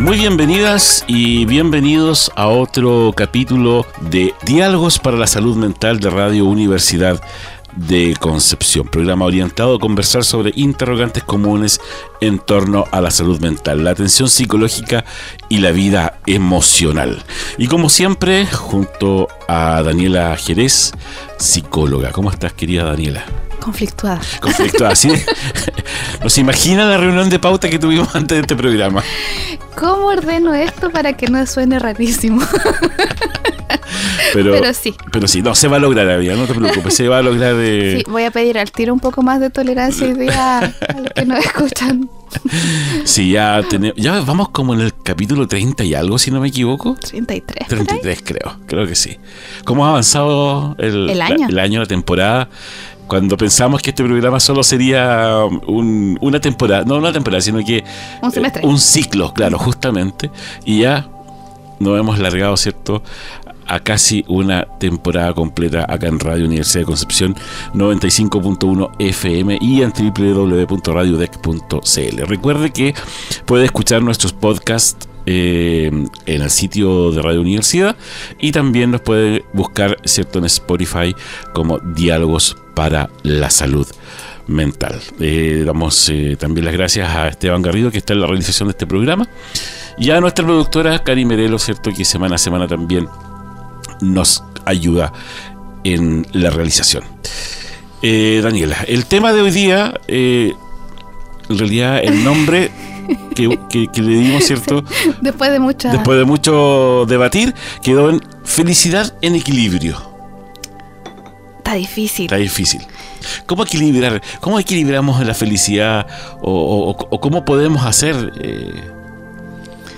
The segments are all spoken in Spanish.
Muy bienvenidas y bienvenidos a otro capítulo de Diálogos para la Salud Mental de Radio Universidad de Concepción, programa orientado a conversar sobre interrogantes comunes en torno a la salud mental, la atención psicológica y la vida emocional. Y como siempre, junto a Daniela Jerez, psicóloga. ¿Cómo estás, querida Daniela? Conflictuada. Conflictuada, sí. ¿Nos imagina la reunión de pauta que tuvimos antes de este programa? ¿Cómo ordeno esto para que no suene rarísimo? Pero, sí. Pero sí, no, se va a lograr, Avia, no te preocupes, se va a lograr. de Sí, voy a pedir al tiro un poco más de tolerancia y día a los que nos escuchan. Sí, ya tenemos, ya vamos como en el capítulo 30 y algo, si no me equivoco. 33. 33 creo, creo que sí. ¿Cómo ha avanzado el, el año? La, el año, la temporada? Cuando pensamos que este programa solo sería una temporada, no una temporada, sino que un semestre. un ciclo, claro, justamente, y ya nos hemos largado, ¿cierto? a casi una temporada completa acá en Radio Universidad de Concepción 95.1 FM y en www.radiodec.cl. Recuerde que puede escuchar nuestros podcasts eh, en el sitio de Radio Universidad y también nos puede buscar cierto en Spotify como Diálogos para la Salud Mental. Eh, damos eh, también las gracias a Esteban Garrido que está en la realización de este programa y a nuestra productora Cari Merelo, cierto que semana a semana también nos ayuda en la realización. Daniela, el tema de hoy día, en realidad el nombre que, le dimos, ¿cierto? Después de mucha... Después de mucho debatir, quedó en felicidad en equilibrio. Está difícil. Está difícil. ¿Cómo equilibrar? ¿Cómo equilibramos la felicidad? ¿O, cómo podemos hacer eh,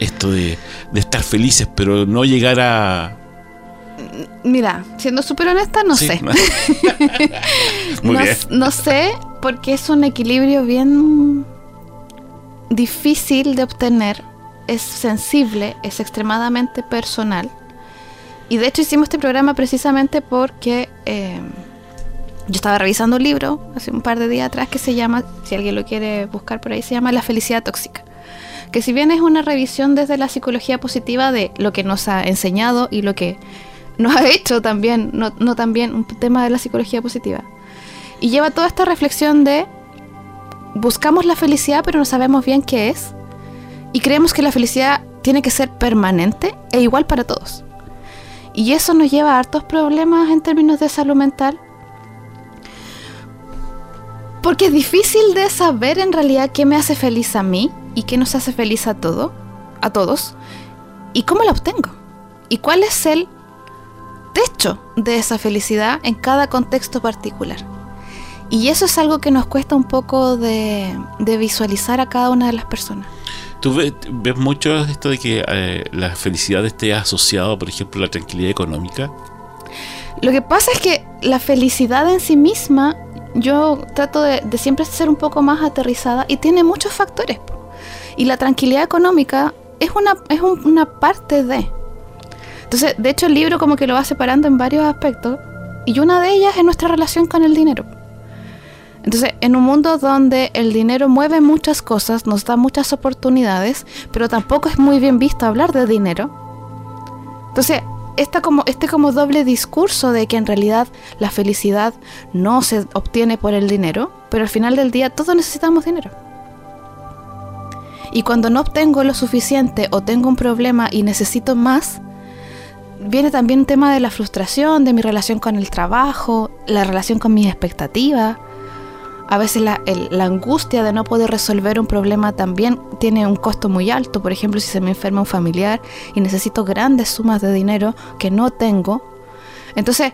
esto de, estar felices, pero no llegar a... Mira, siendo súper honesta, no sé. no, no sé, porque es un equilibrio bien difícil de obtener, es sensible, es extremadamente personal. Y de hecho hicimos este programa precisamente porque eh, yo estaba revisando un libro hace un par de días atrás que se llama, si alguien lo quiere buscar por ahí, se llama La felicidad tóxica. Que si bien es una revisión desde la psicología positiva de lo que nos ha enseñado y lo que nos ha hecho también, no, no también un tema de la psicología positiva. Y lleva toda esta reflexión de buscamos la felicidad pero no sabemos bien qué es y creemos que la felicidad tiene que ser permanente e igual para todos. Y eso nos lleva a hartos problemas en términos de salud mental. Porque es difícil de saber en realidad qué me hace feliz a mí y qué nos hace feliz a a todos, y cómo la obtengo. Y cuál es el techo de esa felicidad en cada contexto particular. Y eso es algo que nos cuesta un poco de, visualizar a cada una de las personas. ¿Tú ves, mucho esto de que eh, la felicidad esté asociada, por ejemplo, a la tranquilidad económica? Lo que pasa es que la felicidad en sí misma, yo trato de, siempre ser un poco más aterrizada y tiene muchos factores. Y la tranquilidad económica es una, es una parte de. Entonces, de hecho, el libro como que lo va separando en varios aspectos y una de ellas es nuestra relación con el dinero. Entonces, en un mundo donde el dinero mueve muchas cosas, nos da muchas oportunidades, pero tampoco es muy bien visto hablar de dinero. Entonces, como, este como doble discurso de que en realidad la felicidad no se obtiene por el dinero, pero al final del día todos necesitamos dinero. Y cuando no obtengo lo suficiente o tengo un problema y necesito más, viene también un tema de la frustración, de mi relación con el trabajo, la relación con mis expectativas a veces la, angustia de no poder resolver un problema también tiene un costo muy alto. Por ejemplo, si se me enferma un familiar y necesito grandes sumas de dinero que no tengo. Entonces,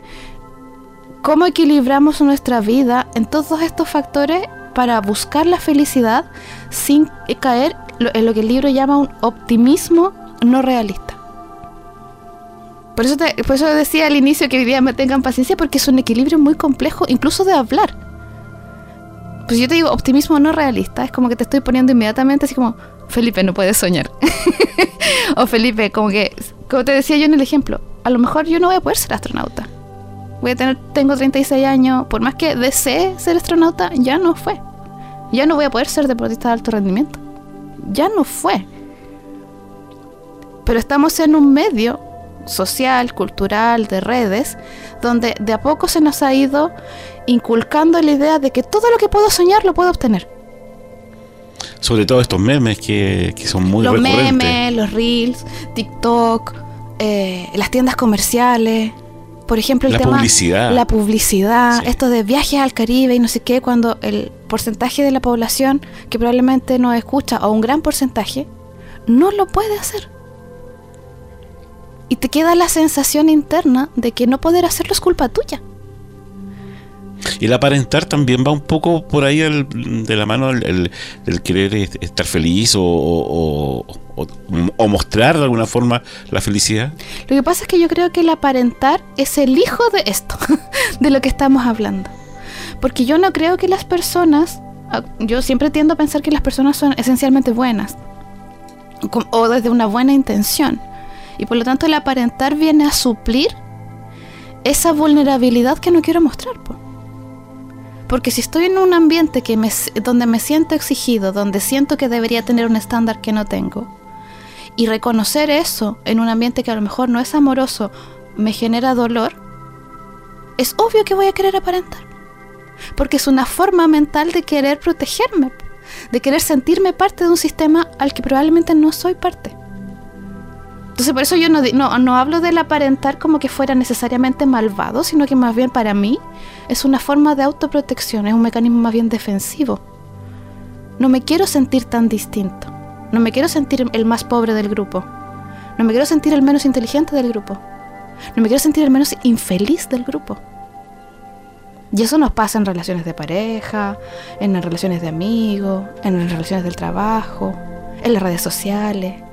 ¿cómo equilibramos nuestra vida en todos estos factores para buscar la felicidad sin caer en lo que el libro llama un optimismo no realista? Por eso, te- por eso decía al inicio que hoy día me tengan paciencia porque es un equilibrio muy complejo, incluso de hablar. Pues yo te digo, optimismo no realista, es como que te estoy poniendo inmediatamente así como, Felipe, no puedes soñar. o Felipe, como que, como te decía yo en el ejemplo, a lo mejor yo no voy a poder ser astronauta. Voy a tener, tengo 36 años, por más que desee ser astronauta, ya no fue. Ya no voy a poder ser deportista de alto rendimiento. Ya no fue. Pero estamos en un medio social, cultural, de redes, donde de a poco se nos ha ido inculcando la idea de que todo lo que puedo soñar lo puedo obtener. Sobre todo estos memes que, que son muy los recurrentes. memes, los reels, TikTok, eh, las tiendas comerciales. Por ejemplo, el La tema. publicidad. La publicidad, Sí. esto de viajes al Caribe y no sé qué, cuando el porcentaje de la población que probablemente no escucha, o un gran porcentaje, no lo puede hacer. Y te queda la sensación interna de que no poder hacerlo es culpa tuya. Y el aparentar también va un poco por ahí el- de la mano el, querer est- estar feliz o, mostrar de alguna forma la felicidad. Lo que pasa es que yo creo que el aparentar es el hijo de esto, de lo que estamos hablando. Porque yo no creo que las personas, ah, yo siempre tiendo a pensar que las personas son esencialmente buenas, o desde una buena intención. Y por lo tanto el aparentar viene a suplir esa vulnerabilidad que no quiero mostrar. po. Porque si estoy en un ambiente donde me siento exigido, donde siento que debería tener un estándar que no tengo, y reconocer eso en un ambiente que a lo mejor no es amoroso me genera dolor, es obvio que voy a querer aparentar. Porque es una forma mental de querer protegerme, de querer sentirme parte de un sistema al que probablemente no soy parte. Entonces por eso yo no, no, no hablo del aparentar como que fuera necesariamente malvado, sino que más bien para mí es una forma de autoprotección, es un mecanismo más bien defensivo. No me quiero sentir tan distinto. No me quiero sentir el más pobre del grupo. No me quiero sentir el menos inteligente del grupo. No me quiero sentir el menos infeliz del grupo. Y eso nos pasa en relaciones de pareja, en relaciones de amigos, en relaciones del trabajo, en las redes sociales.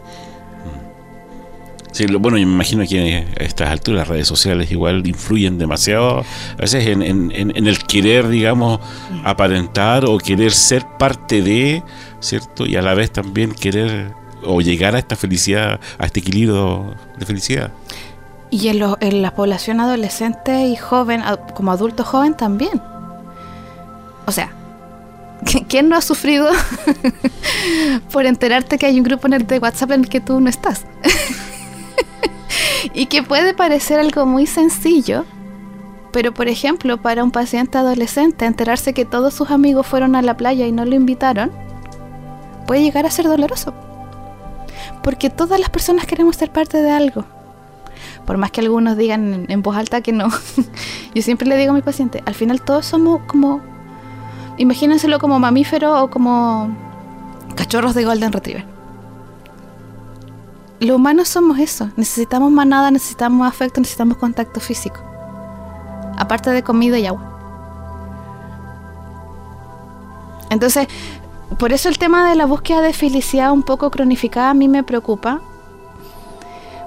Sí, bueno, yo me imagino que a estas alturas las redes sociales igual influyen demasiado a veces en, el querer, digamos, aparentar o querer ser parte de, ¿cierto? Y a la vez también querer o llegar a esta felicidad, a este equilibrio de felicidad. Y en, lo- en la población adolescente y joven, como adulto joven también. O sea, ¿qui- ¿quién no ha sufrido por enterarte que hay un grupo en el de WhatsApp en el que tú no estás? y que puede parecer algo muy sencillo, pero por ejemplo, para un paciente adolescente, enterarse que todos sus amigos fueron a la playa y no lo invitaron, puede llegar a ser doloroso. Porque todas las personas queremos ser parte de algo por más que algunos digan en, voz alta que no, yo siempre le digo a mi paciente, al final todos somos como, imagínenselo como mamífero o como cachorros de Golden Retriever. Los humanos somos eso, necesitamos manada, necesitamos afecto, necesitamos contacto físico, aparte de comida y agua. Entonces, por eso el tema de la búsqueda de felicidad un poco cronificada a mí me preocupa,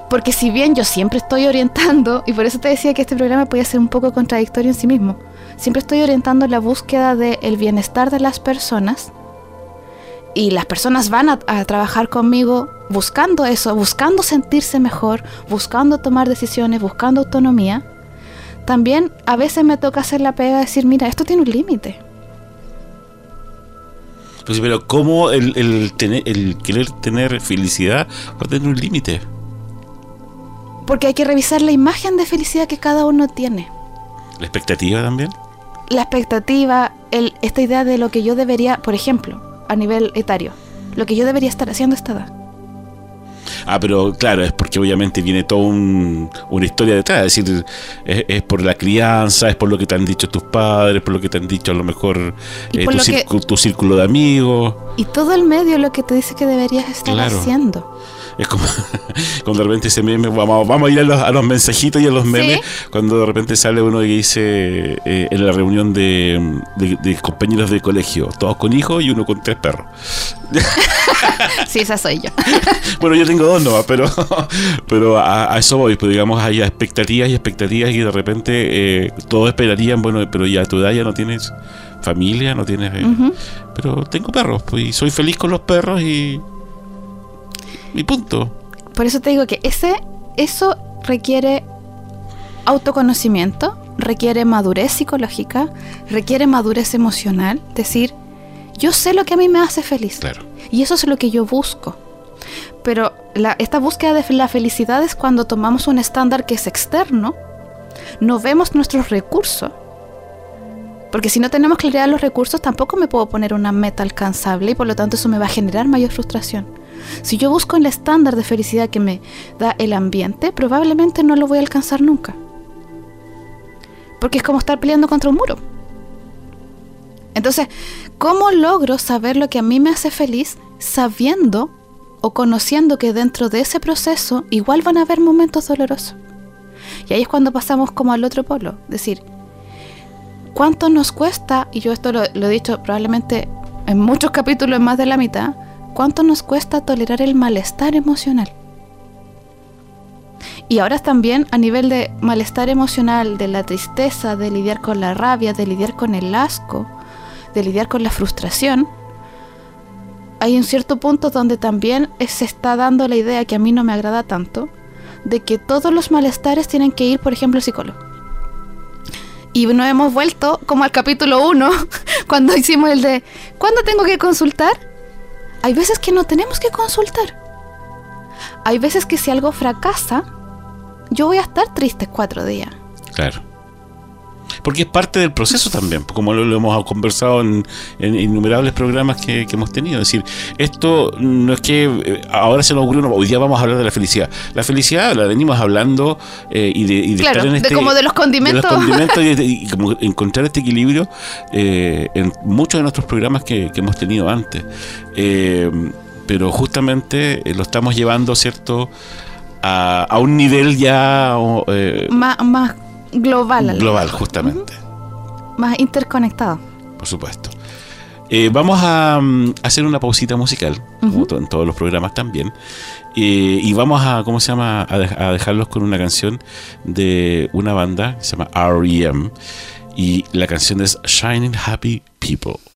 porque si bien yo siempre estoy orientando, y por eso te decía que este programa podía ser un poco contradictorio en sí mismo, siempre estoy orientando la búsqueda del bienestar de las personas, y las personas van a, a trabajar conmigo buscando eso, buscando sentirse mejor, buscando tomar decisiones, buscando autonomía, también a veces me toca hacer la pega de decir, mira, esto tiene un límite. Pues, pero ¿cómo el, el, tener, el querer tener felicidad va a tener un límite? Porque hay que revisar la imagen de felicidad que cada uno tiene. ¿La expectativa también? la expectativa, el, esta idea de lo que yo debería, por ejemplo, a nivel etario, lo que yo debería estar haciendo a esta edad. Ah, pero claro, es porque obviamente viene toda un- una historia detrás. Es decir, es, es por la crianza, es por lo que te han dicho tus padres, por lo que te han dicho a lo mejor eh, tu, lo que- círculo, tu círculo de amigos. Y todo el medio lo que te dice que deberías estar Claro. haciendo. Es como cuando de repente ese meme, vamos, vamos a ir a los, a los mensajitos y a los memes, cuando de repente sale uno y dice eh, en la reunión de, de, compañeros de colegio, todos con hijos y uno con tres perros. sí, esa soy yo. bueno, yo tengo dos nomás, pero, pero a, eso voy, pues digamos, hay expectativas y expectativas y de repente eh, todos esperarían, bueno, pero ya a tu edad ya no tienes familia, no tienes... Eh, pero tengo perros, pues, y soy feliz con los perros y... Y punto. Por eso te digo que ese, eso requiere autoconocimiento, requiere madurez psicológica, requiere madurez emocional, decir, yo sé lo que a mí me hace feliz. Claro. Y eso es lo que yo busco. Pero la, esta búsqueda de la felicidad es cuando tomamos un estándar que es externo, no vemos nuestros recursos porque si no tenemos claridad de los recursos, tampoco me puedo poner una meta alcanzable y por lo tanto eso me va a generar mayor frustración. Si yo busco el estándar de felicidad que me da el ambiente, probablemente no lo voy a alcanzar nunca. Porque es como estar peleando contra un muro. Entonces, ¿cómo logro saber lo que a mí me hace feliz sabiendo o conociendo que dentro de ese proceso igual van a haber momentos dolorosos? Y ahí es cuando pasamos como al otro polo, decir, ¿Cuánto nos cuesta, y yo esto lo, he dicho probablemente en muchos capítulos, más de la mitad, cuánto nos cuesta tolerar el malestar emocional? Y ahora también a nivel de malestar emocional, de la tristeza, de lidiar con la rabia, de lidiar con el asco, de lidiar con la frustración, hay un cierto punto donde también se está dando la idea que a mí no me agrada tanto, de que todos los malestares tienen que ir, por ejemplo, al psicólogo. Y nos hemos vuelto como al capítulo 1, cuando hicimos el de ¿cuándo tengo que consultar? Hay veces que no tenemos que consultar. Hay veces que si algo fracasa, yo voy a estar triste cuatro días. Claro porque es parte del proceso también, como lo, hemos conversado en, innumerables programas que, hemos tenido. Es decir, esto no es que eh, ahora se nos ocurrió, hoy día vamos a hablar de la felicidad. La felicidad la venimos hablando eh, y de, estar en este, de como de los condimentos. y, como encontrar este equilibrio eh, en muchos de nuestros programas que, hemos tenido antes. pero justamente lo estamos llevando, ¿cierto? A, un nivel ya... más, más global. Global, justamente. Más interconectado. Por supuesto. Eh, vamos a, mm, hacer una pausita musical, como en todos los programas también. Eh, y vamos a, ¿cómo se llama? A, a, dejarlos con una canción de una banda que se llama REM. Y la canción es Shining Happy People.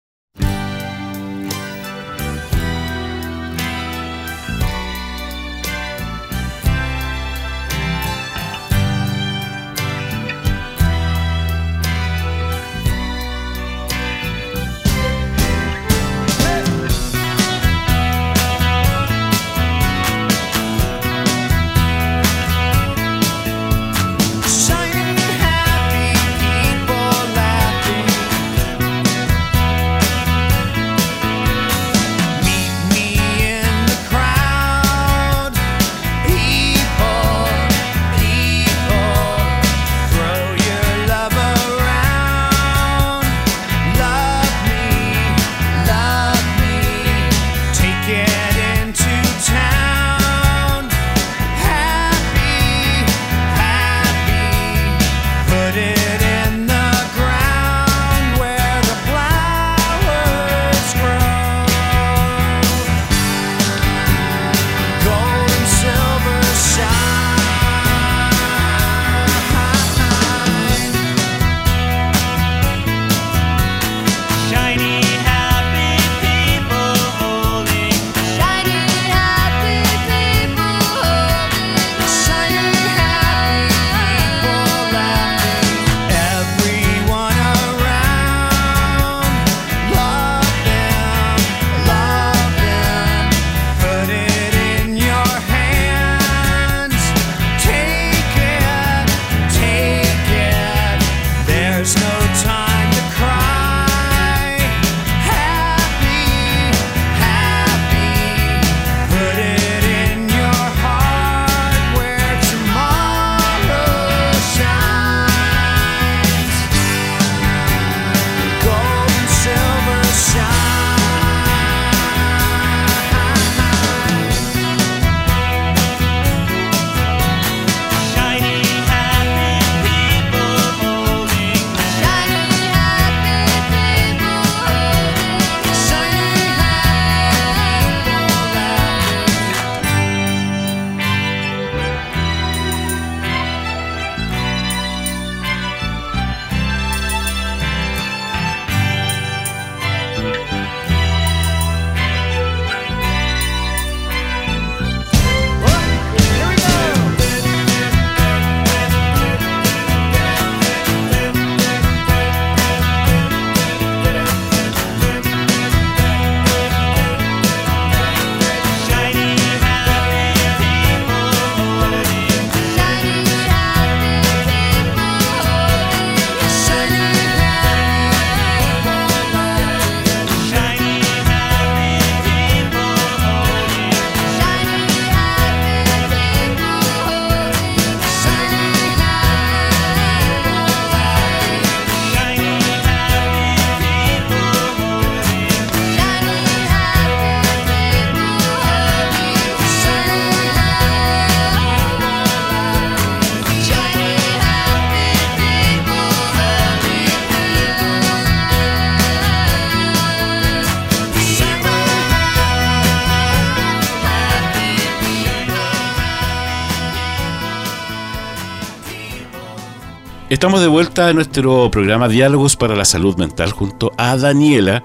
Estamos de vuelta a nuestro programa Diálogos para la Salud Mental junto a Daniela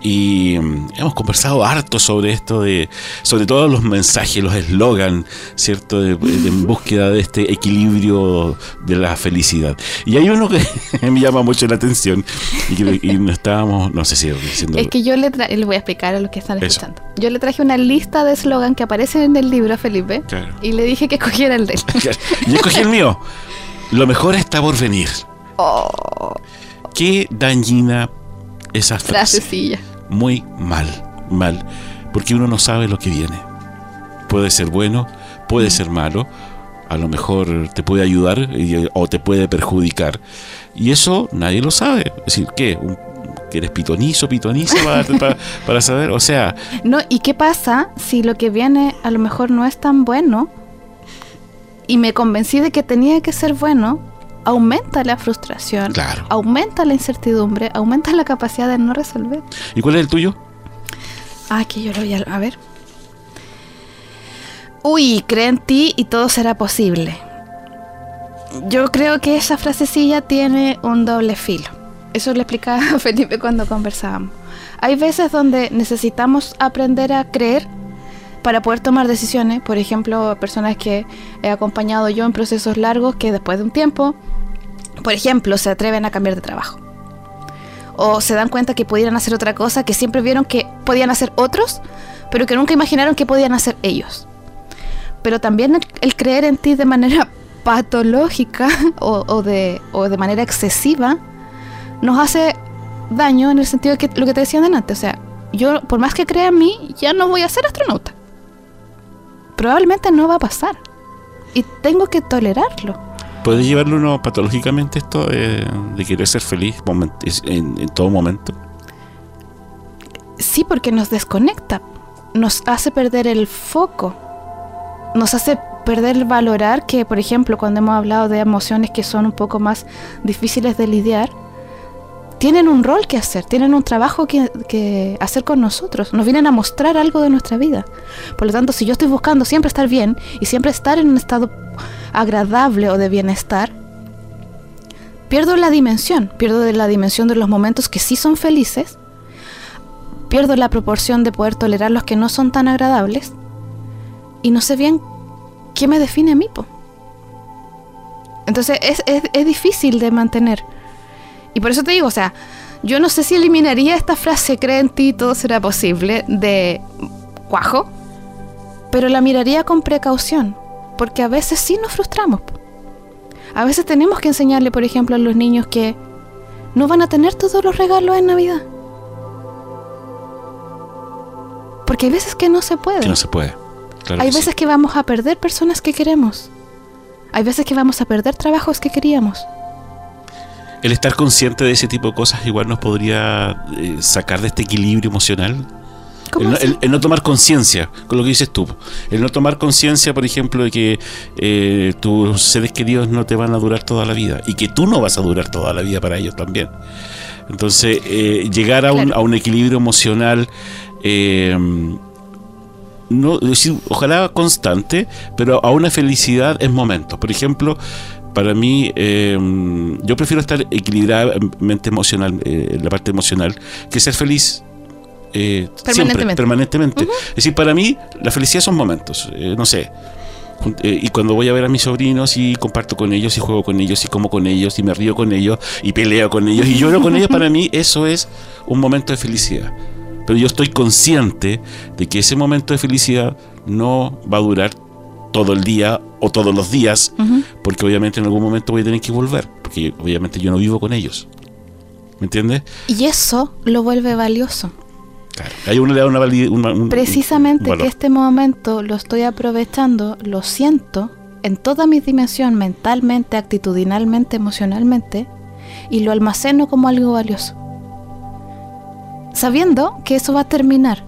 y mm, hemos conversado harto sobre esto de sobre todos los mensajes los eslogan cierto de, de- en búsqueda de este equilibrio de la felicidad y hay uno que me llama mucho la atención y, que, y no estábamos no sé si diciendo Es que yo le les voy a explicar a los que están Eso. escuchando. Yo le traje una lista de eslogan que aparecen en el libro a Felipe Claro. y le dije que escogiera el de él. y escogí el mío lo mejor está por venir Oh, qué dañina esa frase frasecilla. muy mal, mal, porque uno no sabe lo que viene. Puede ser bueno, puede ser malo, a lo mejor te puede ayudar y- o te puede perjudicar. Y eso nadie lo sabe. Es decir, ¿qué? Un- ¿Que eres pitonizo, pitoniza para, para- para saber? O sea, No, ¿y qué pasa si lo que viene a lo mejor no es tan bueno y me convencí de que tenía que ser bueno? Aumenta la frustración, Claro. aumenta la incertidumbre, aumenta la capacidad de no resolver. ¿y cuál es el tuyo? Ah, que yo lo voy a, a ver. Uy, cree en ti y todo será posible. Yo creo que esa frasecilla tiene un doble filo. Eso le explicaba a Felipe cuando conversábamos. Hay veces donde necesitamos aprender a creer para poder tomar decisiones. Por ejemplo, personas que he acompañado yo en procesos largos que después de un tiempo, por ejemplo, se atreven a cambiar de trabajo o se dan cuenta que pudieran hacer otra cosa que siempre vieron que podían hacer otros, pero que nunca imaginaron que podían hacer ellos. Pero también el, creer en ti de manera patológica o, de, o de manera excesiva nos hace daño en el sentido de que lo que te decía antes, o sea, yo por más que crea en mí, ya no voy a ser astronauta. Probablemente no va a pasar. Y tengo que tolerarlo. ¿Puede llevarlo uno patológicamente esto eh, de querer ser feliz en, en todo momento? Sí, porque nos desconecta, nos hace perder el foco, nos hace perder el valorar que, por ejemplo, cuando hemos hablado de emociones que son un poco más difíciles de lidiar, tienen un rol que hacer, tienen un trabajo que, hacer con nosotros, nos vienen a mostrar algo de nuestra vida. Por lo tanto, si yo estoy buscando siempre estar bien y siempre estar en un estado agradable o de bienestar, pierdo la dimensión, pierdo la dimensión de los momentos que sí son felices pierdo la proporción de poder tolerar los que no son tan agradables y no sé bien qué me define a mí. po. Entonces es, es- es difícil de mantener. Y por eso te digo, o sea, yo no sé si eliminaría esta frase, cree en ti, todo será posible, de cuajo, pero la miraría con precaución, porque a veces sí nos frustramos. A veces tenemos que enseñarle, por ejemplo, a los niños que no van a tener todos los regalos en Navidad. Porque hay veces que no se puede. Que no se puede. Claro hay sí. veces que vamos a perder personas que queremos. Hay veces que vamos a perder trabajos que queríamos. El estar consciente de ese tipo de cosas igual nos podría eh, sacar de este equilibrio emocional. ¿Cómo El no, así? el- el no tomar conciencia, con lo que dices tú. El no tomar conciencia, por ejemplo, de que eh, tus seres queridos no te van a durar toda la vida y que tú no vas a durar toda la vida para ellos también. Entonces, eh, llegar a, un, a un equilibrio emocional, eh, no, ojalá constante, pero a una felicidad en momentos. Por ejemplo, para mí, eh, yo prefiero estar equilibradamente emocional, eh, la parte emocional, que ser feliz. eh, siempre, Permanentemente. permanentemente. Es decir, para mí, la felicidad son momentos. eh, no sé. Y cuando voy a ver a mis sobrinos y comparto con ellos y juego con ellos y como con ellos y me río con ellos y peleo con ellos y lloro con ellos, para mí eso es un momento de felicidad. Pero yo estoy consciente de que ese momento de felicidad no va a durar todo el día o todos los días, porque obviamente en algún momento voy a tener que volver, porque obviamente yo no vivo con ellos. ¿Me entiendes? Y eso lo vuelve valioso. Claro. Hay una validez. una- un- Precisamente un que este momento lo estoy aprovechando, lo siento en toda mi dimensión, mentalmente, actitudinalmente, emocionalmente, y lo almaceno como algo valioso. Sabiendo que eso va a terminar.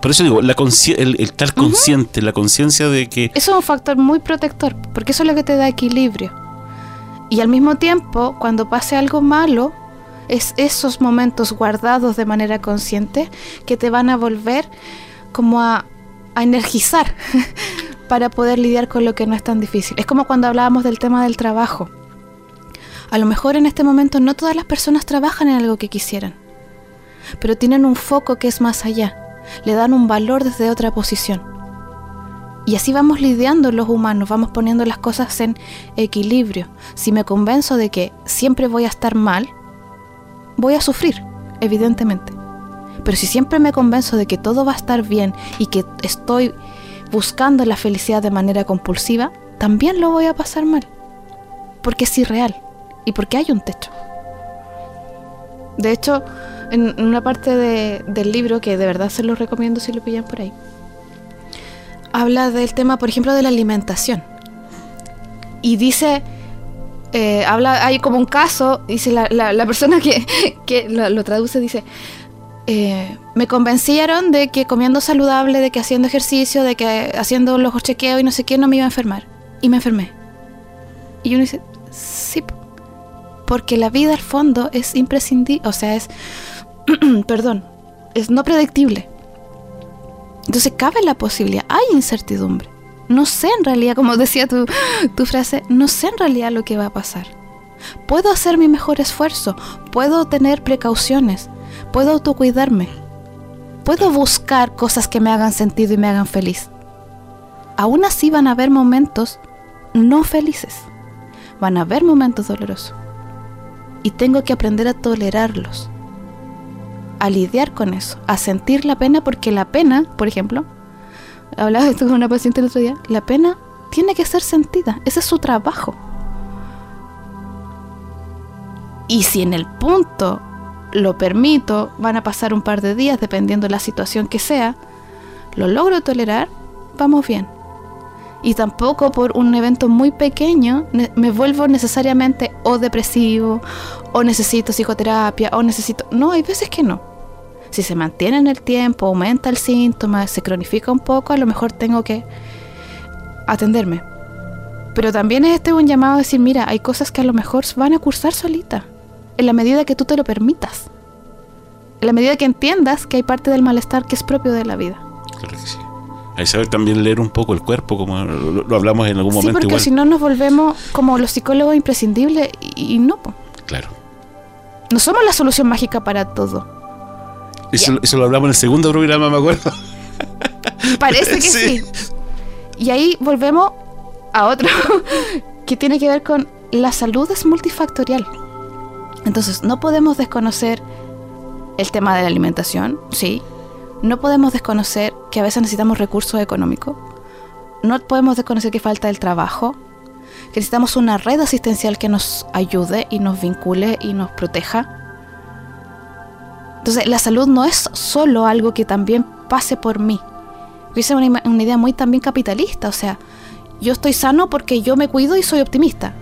Por eso digo, la el, el estar consciente, la conciencia de que Eso es un factor muy protector, porque eso es lo que te da equilibrio. Y al mismo tiempo, cuando pase algo malo, es esos momentos guardados de manera consciente que te van a volver como a, a energizar para poder lidiar con lo que no es tan difícil. Es como cuando hablábamos del tema del trabajo. A lo mejor en este momento no todas las personas trabajan en algo que quisieran, pero tienen un foco que es más allá, le dan un valor desde otra posición. Y así vamos lidiando los humanos, vamos poniendo las cosas en equilibrio. Si me convenzo de que siempre voy a estar mal, voy a sufrir, evidentemente. Pero si siempre me convenzo de que todo va a estar bien y que estoy buscando la felicidad de manera compulsiva, también lo voy a pasar mal. Porque es irreal y porque hay un techo. De hecho, en una parte del libro, que de verdad se lo recomiendo si lo pillan por ahí, habla del tema, por ejemplo, de la alimentación. Y dice, eh, habla, hay como un caso, dice la, la, persona que, que lo, traduce, dice, eh, me convencieron de que comiendo saludable, de que haciendo ejercicio, de que haciendo los chequeos y no sé qué, no me iba a enfermar. Y me enfermé. Y uno dice, sí, porque la vida al fondo es imprescindible, o sea, es, perdón, es no predictible. Entonces cabe la posibilidad, hay incertidumbre. No sé en realidad, como decía tu, tu frase, no sé en realidad lo que va a pasar. Puedo hacer mi mejor esfuerzo, puedo tener precauciones, puedo autocuidarme, puedo buscar cosas que me hagan sentido y me hagan feliz. Aún así van a haber momentos no felices, van a haber momentos dolorosos. Y tengo que aprender a tolerarlos a lidiar con eso, a sentir la pena, porque la pena, por ejemplo, hablaba esto con una paciente el otro día, la pena tiene que ser sentida, ese es su trabajo. Y si en el punto lo permito, van a pasar un par de días, dependiendo de la situación que sea, lo logro tolerar, vamos bien. Y tampoco por un evento muy pequeño me vuelvo necesariamente o depresivo, o necesito psicoterapia, o necesito... No, hay veces que no. Si se mantiene en el tiempo, aumenta el síntoma, se cronifica un poco, a lo mejor tengo que atenderme. Pero también es este un llamado a decir, mira, hay cosas que a lo mejor van a cursar solita, en la medida que tú te lo permitas. En la medida que entiendas que hay parte del malestar que es propio de la vida. Claro que sí. Hay que saber también leer un poco el cuerpo, como lo, hablamos en algún momento. Sí, porque si no nos volvemos como los psicólogos imprescindibles y, no. Claro. No somos la solución mágica para todo eso, lo hablamos en el segundo programa, me acuerdo. Parece que sí. Y ahí volvemos a otro que tiene que ver con la salud es multifactorial. Entonces, no podemos desconocer el tema de la alimentación, sí. No podemos desconocer que a veces necesitamos recursos económicos. No podemos desconocer que falta el trabajo, que necesitamos una red asistencial que nos ayude y nos vincule y nos proteja entonces, la salud no es solo algo que también pase por mí. Es una, una idea muy también capitalista. O sea, yo estoy sano porque yo me cuido y soy optimista.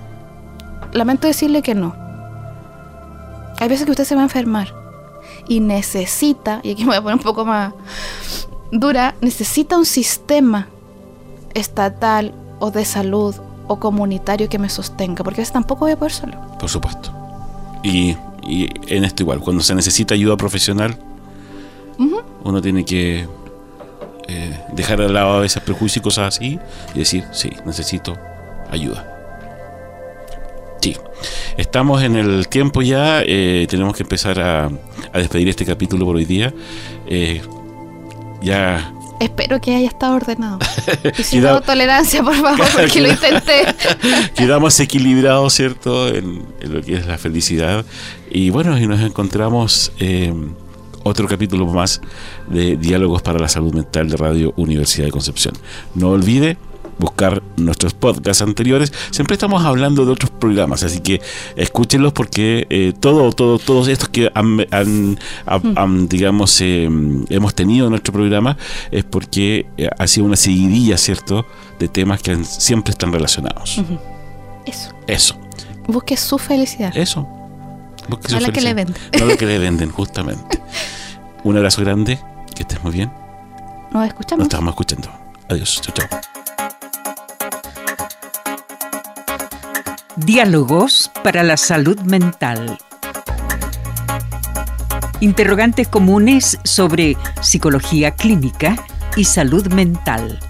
Lamento decirle que no. Hay veces que usted se va a enfermar y necesita, y aquí me voy a poner un poco más dura, necesita un sistema estatal o de salud o comunitario que me sostenga, porque a veces tampoco voy a poder solo. Por supuesto. Y y en esto igual, cuando se necesita ayuda profesional, uno tiene que eh, dejar de lado a veces prejuicios y cosas así y decir, sí, necesito ayuda. Sí, estamos en el tiempo ya, eh, tenemos que empezar a, despedir este capítulo por hoy día. Eh, ya Espero que haya estado ordenado. Y si no, tolerancia, por favor, porque lo intenté. Quedamos equilibrados, ¿cierto? En, lo que es la felicidad. Y bueno, y nos encontramos eh, otro capítulo más de Diálogos para la Salud Mental de Radio Universidad de Concepción. No olvide buscar nuestros podcasts anteriores. Siempre estamos hablando de otros programas, así que escúchenlos porque eh, todo, todo, todos estos que han, digamos, eh, hemos tenido en nuestro programa es porque eh, ha sido una seguidilla, ¿cierto?, de temas que siempre están relacionados. Eso. Eso. Busque su felicidad. Eso. Busque no lo que le venden. No lo que le venden, justamente. Un abrazo grande, que estés muy bien. Nos escuchamos. Nos estamos escuchando. Adiós. Chao, chao. Diálogos para la salud mental. Interrogantes comunes sobre psicología clínica y salud mental.